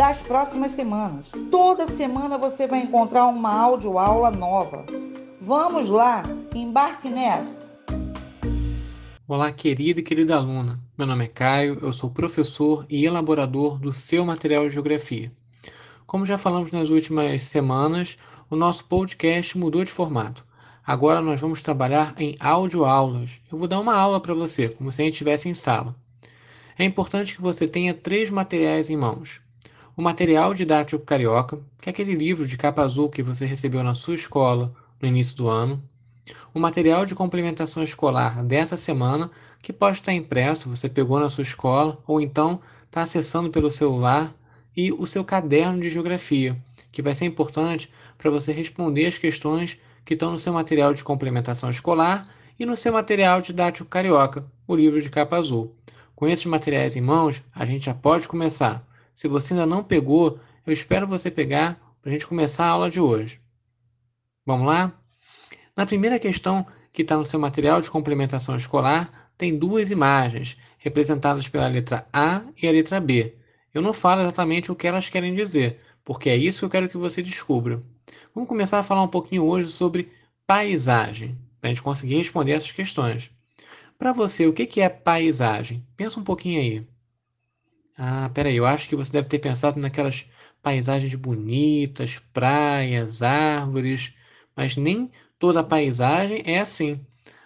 das próximas semanas. Toda semana você vai encontrar uma aula nova. Vamos lá, embarque nessa! Olá, querida e querida aluna. Meu nome é Caio, eu sou professor e elaborador do seu material de geografia. Como já falamos nas últimas semanas, o nosso podcast mudou de formato. Agora nós vamos trabalhar em audioaulas. Eu vou dar uma aula para você, como se a gente estivesse em sala. É importante que você tenha três materiais em mãos. O material didático carioca, que é aquele livro de capa azul que você recebeu na sua escola no início do ano o material de complementação escolar dessa semana, que pode estar impresso, você pegou na sua escola, ou então está acessando pelo celular, e o seu caderno de geografia, que vai ser importante para você responder as questões que estão no seu material de complementação escolar e no seu material didático carioca, o livro de capa azul. Com esses materiais em mãos, a gente já pode começar. Se você ainda não pegou, eu espero você pegar para a gente começar a aula de hoje. Vamos lá? Na primeira questão, que está no seu material de complementação escolar, tem duas imagens, representadas pela letra A e a letra B. Eu não falo exatamente o que elas querem dizer, porque é isso que eu quero que você descubra. Vamos começar a falar um pouquinho hoje sobre paisagem, para a gente conseguir responder essas questões. Para você, o que é paisagem? Pensa um pouquinho aí. Ah, peraí, eu acho que você deve ter pensado naquelas paisagens bonitas, praias, árvores, mas nem Toda paisagem é assim.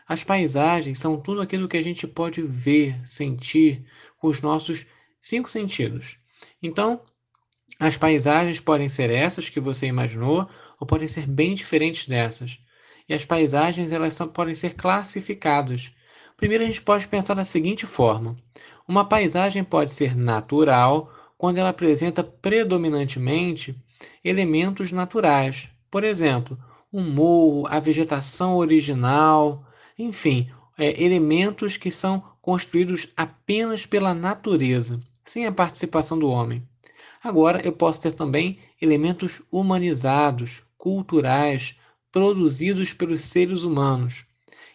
As paisagens são tudo aquilo que a gente pode ver, sentir com os nossos cinco sentidos. Então, as paisagens podem ser essas que você imaginou ou podem ser bem diferentes dessas. E as paisagens elas podem ser classificadas. Primeiro a gente pode pensar da seguinte forma: uma paisagem pode ser natural quando ela apresenta predominantemente elementos naturais. Por exemplo, um morro, a vegetação original, enfim, é, elementos que são construídos apenas pela natureza, sem a participação do homem. Agora, eu posso ter também elementos humanizados, culturais, produzidos pelos seres humanos.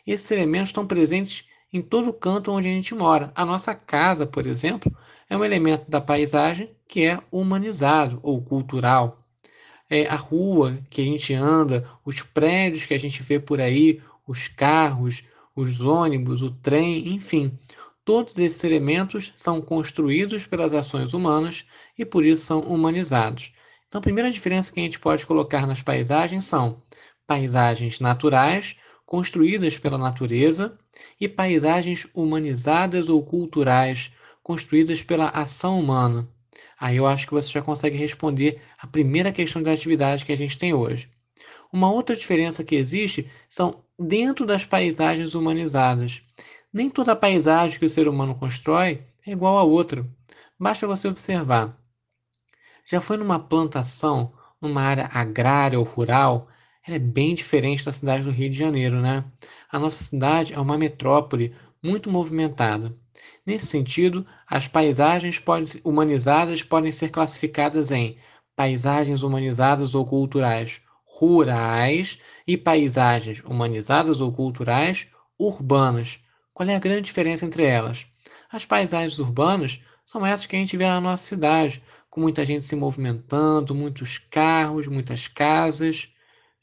Esses elementos estão presentes em todo canto onde a gente mora. A nossa casa, por exemplo, é um elemento da paisagem que é humanizado ou cultural é, a rua que a gente anda, os prédios que a gente vê por aí, os carros, os ônibus, o trem, enfim. Todos esses elementos são construídos pelas ações humanas e por isso são humanizados. Então, a primeira diferença que a gente pode colocar nas paisagens são paisagens naturais, construídas pela natureza, e paisagens humanizadas ou culturais, construídas pela ação humana. Aí eu acho que você já consegue responder a primeira questão da atividade que a gente tem hoje. Uma outra diferença que existe são dentro das paisagens humanizadas. Nem toda paisagem que o ser humano constrói é igual a outra. Basta você observar. Já foi numa plantação, numa área agrária ou rural, é bem diferente da cidade do Rio de Janeiro, né? A nossa cidade é uma metrópole muito movimentada. Nesse sentido, as paisagens humanizadas podem ser classificadas em paisagens humanizadas ou culturais rurais e paisagens humanizadas ou culturais urbanas. Qual é a grande diferença entre elas? As paisagens urbanas são essas que a gente vê na nossa cidade, com muita gente se movimentando, muitos carros, muitas casas.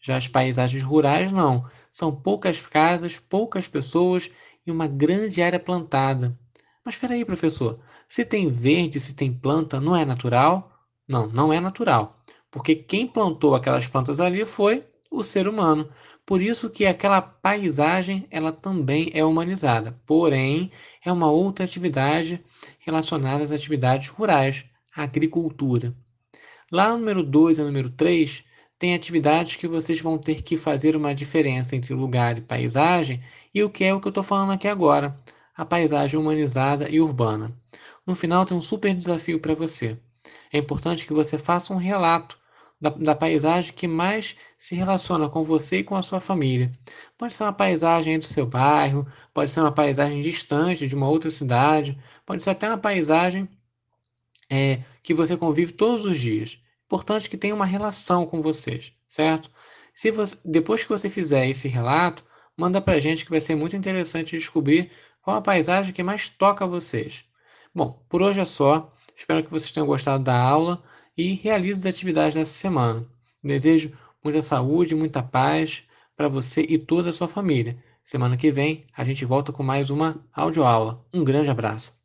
Já as paisagens rurais não, são poucas casas, poucas pessoas e uma grande área plantada. Mas espera aí, professor, se tem verde, se tem planta, não é natural? Não, não é natural, porque quem plantou aquelas plantas ali foi o ser humano. Por isso que aquela paisagem ela também é humanizada, porém é uma outra atividade relacionada às atividades rurais, agricultura. Lá no número 2 e número 3, tem atividades que vocês vão ter que fazer uma diferença entre lugar e paisagem e o que é o que eu estou falando aqui agora, a paisagem humanizada e urbana. No final tem um super desafio para você. É importante que você faça um relato da, da, paisagem que mais se relaciona com você e com a sua família. Pode ser uma paisagem do seu bairro, pode ser uma paisagem distante de uma outra cidade, pode ser até uma paisagem é, que você convive todos os dias. Importante que tenha uma relação com vocês, certo? Se você, depois que você fizer esse relato, manda para a gente que vai ser muito interessante descobrir qual a paisagem que mais toca vocês. Bom, por hoje é só. Espero que vocês tenham gostado da aula e realize as atividades nessa semana. Desejo muita saúde, muita paz para você e toda a sua família. Semana que vem a gente volta com mais uma audioaula. Um grande abraço.